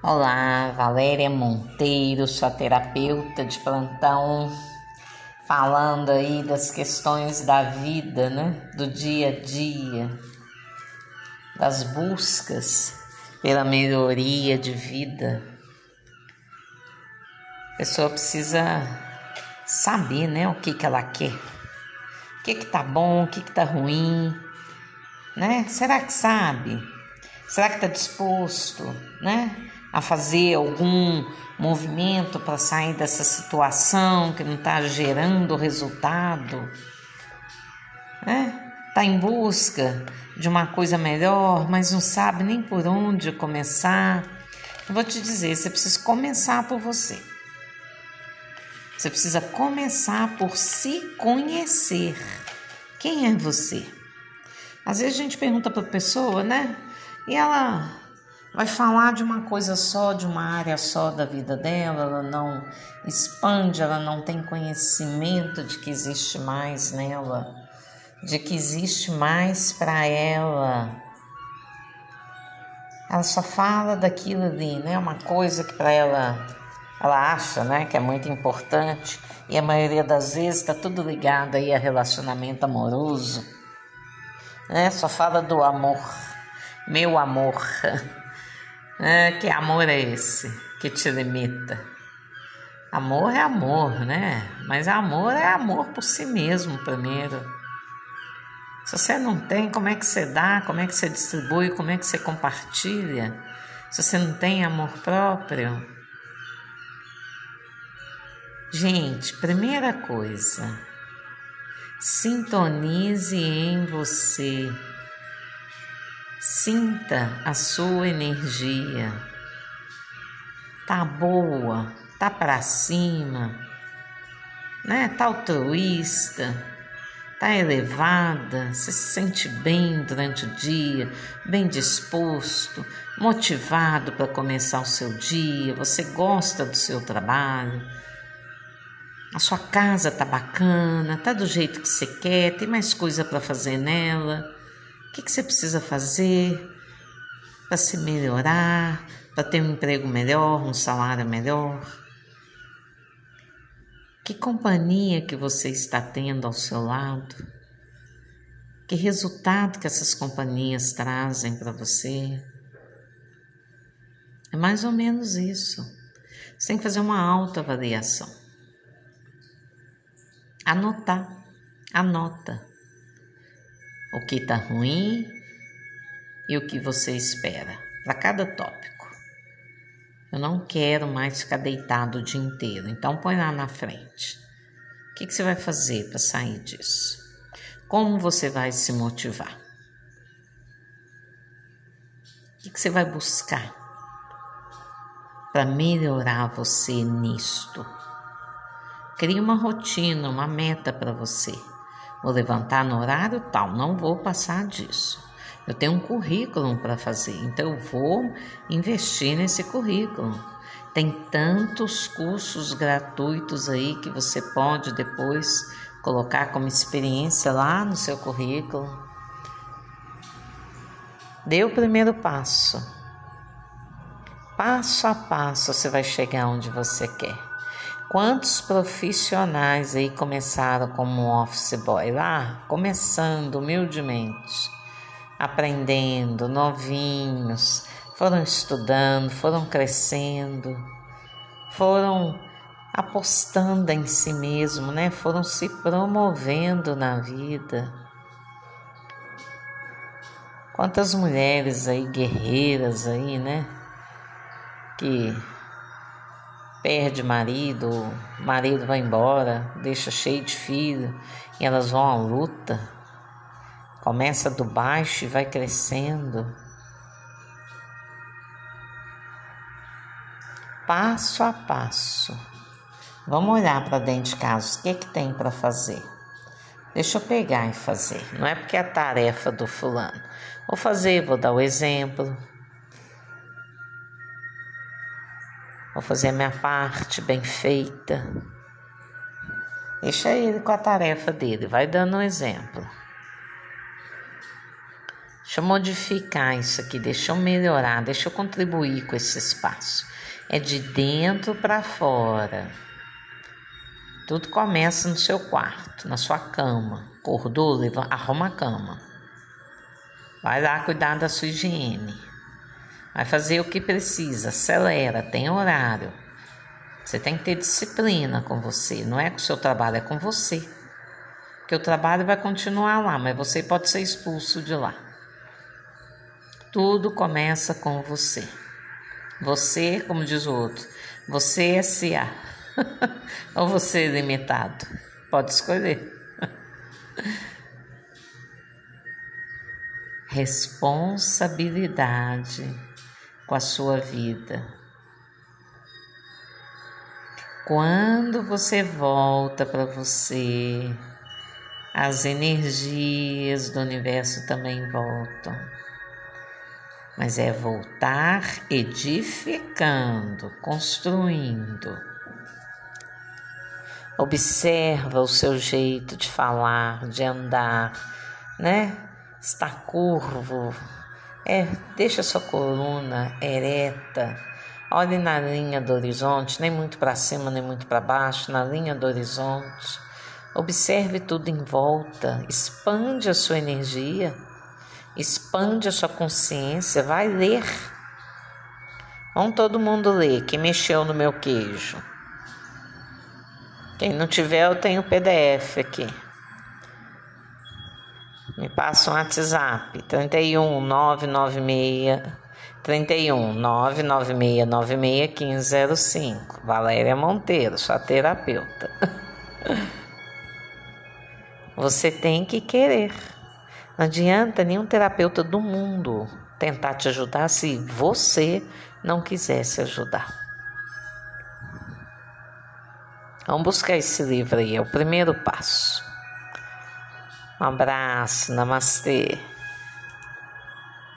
Olá, Valéria Monteiro, sua terapeuta de plantão, falando aí das questões da vida, né? Do dia a dia, das buscas pela melhoria de vida. A pessoa precisa saber, né, o que que ela quer. O que que tá bom, o que que tá ruim, né? Será que sabe? Será que tá disposto, né? A fazer algum movimento para sair dessa situação que não está gerando resultado, né? Está em busca de uma coisa melhor, mas não sabe nem por onde começar. Eu vou te dizer, você precisa começar por você. Você precisa começar por se conhecer. Quem é você? Às vezes a gente pergunta para a pessoa, né? E ela vai falar de uma coisa só, de uma área só da vida dela, ela não expande, ela não tem conhecimento de que existe mais nela, de que existe mais para ela. Ela só fala daquilo ali, né? Uma coisa que para ela ela acha, né, que é muito importante e a maioria das vezes está tudo ligado aí a relacionamento amoroso, né? Só fala do amor, meu amor. É, que amor é esse que te limita? Amor é amor, né? Mas amor é amor por si mesmo, primeiro. Se você não tem, como é que você dá? Como é que você distribui? Como é que você compartilha? Se você não tem amor próprio. Gente, primeira coisa, sintonize em você Sinta a sua energia. Tá boa, tá para cima, né? Tá altruísta, tá elevada, se sente bem durante o dia, bem disposto, motivado para começar o seu dia, você gosta do seu trabalho. A sua casa tá bacana, tá do jeito que você quer, tem mais coisa para fazer nela. O que, que você precisa fazer para se melhorar, para ter um emprego melhor, um salário melhor? Que companhia que você está tendo ao seu lado? Que resultado que essas companhias trazem para você? É mais ou menos isso. Você tem que fazer uma autoavaliação. Anotar. Anota o que está ruim e o que você espera para cada tópico. Eu não quero mais ficar deitado o dia inteiro, então põe lá na frente. O que, que você vai fazer para sair disso? Como você vai se motivar? O que, que você vai buscar para melhorar você nisto? Crie uma rotina, uma meta para você. Vou levantar no horário tal, não vou passar disso. Eu tenho um currículo para fazer, então eu vou investir nesse currículo. Tem tantos cursos gratuitos aí que você pode depois colocar como experiência lá no seu currículo. Dê o primeiro passo. Passo a passo você vai chegar onde você quer. Quantos profissionais aí começaram como office boy lá, começando humildemente, aprendendo, novinhos, foram estudando, foram crescendo, foram apostando em si mesmo, né? Foram se promovendo na vida. Quantas mulheres aí guerreiras aí, né? Que perde marido, marido vai embora, deixa cheio de filho e elas vão à luta. Começa do baixo e vai crescendo. Passo a passo. Vamos olhar para dentro de casa, o que, que tem para fazer? Deixa eu pegar e fazer. Não é porque é a tarefa do fulano. Vou fazer, vou dar o exemplo. Vou fazer a minha parte bem feita. Deixa ele com a tarefa dele, vai dando um exemplo. Deixa eu modificar isso aqui, deixa eu melhorar, deixa eu contribuir com esse espaço. É de dentro para fora. Tudo começa no seu quarto, na sua cama. Acordou, arruma a cama. Vai lá cuidar da sua higiene. Vai fazer o que precisa, acelera, tem horário. Você tem que ter disciplina com você, não é com o seu trabalho, é com você. Porque o trabalho vai continuar lá, mas você pode ser expulso de lá. Tudo começa com você. Você, como diz o outro, você é SA. Ou você é limitado. Pode escolher. Responsabilidade com a sua vida. Quando você volta para você, as energias do universo também voltam mas é voltar edificando, construindo. Observa o seu jeito de falar, de andar, né? Está curvo, é, deixa sua coluna ereta. Olhe na linha do horizonte, nem muito para cima, nem muito para baixo, na linha do horizonte. Observe tudo em volta, expande a sua energia expande a sua consciência, vai ler. Vamos todo mundo ler, que mexeu no meu queijo. Quem não tiver, eu tenho o PDF aqui. Me passa um WhatsApp, 31 996 31 996 96 1505. Valéria Monteiro, sua terapeuta. Você tem que querer. Não adianta nenhum terapeuta do mundo tentar te ajudar se você não quiser se ajudar. Vamos buscar esse livro aí, é o primeiro passo. Um abraço, namastê.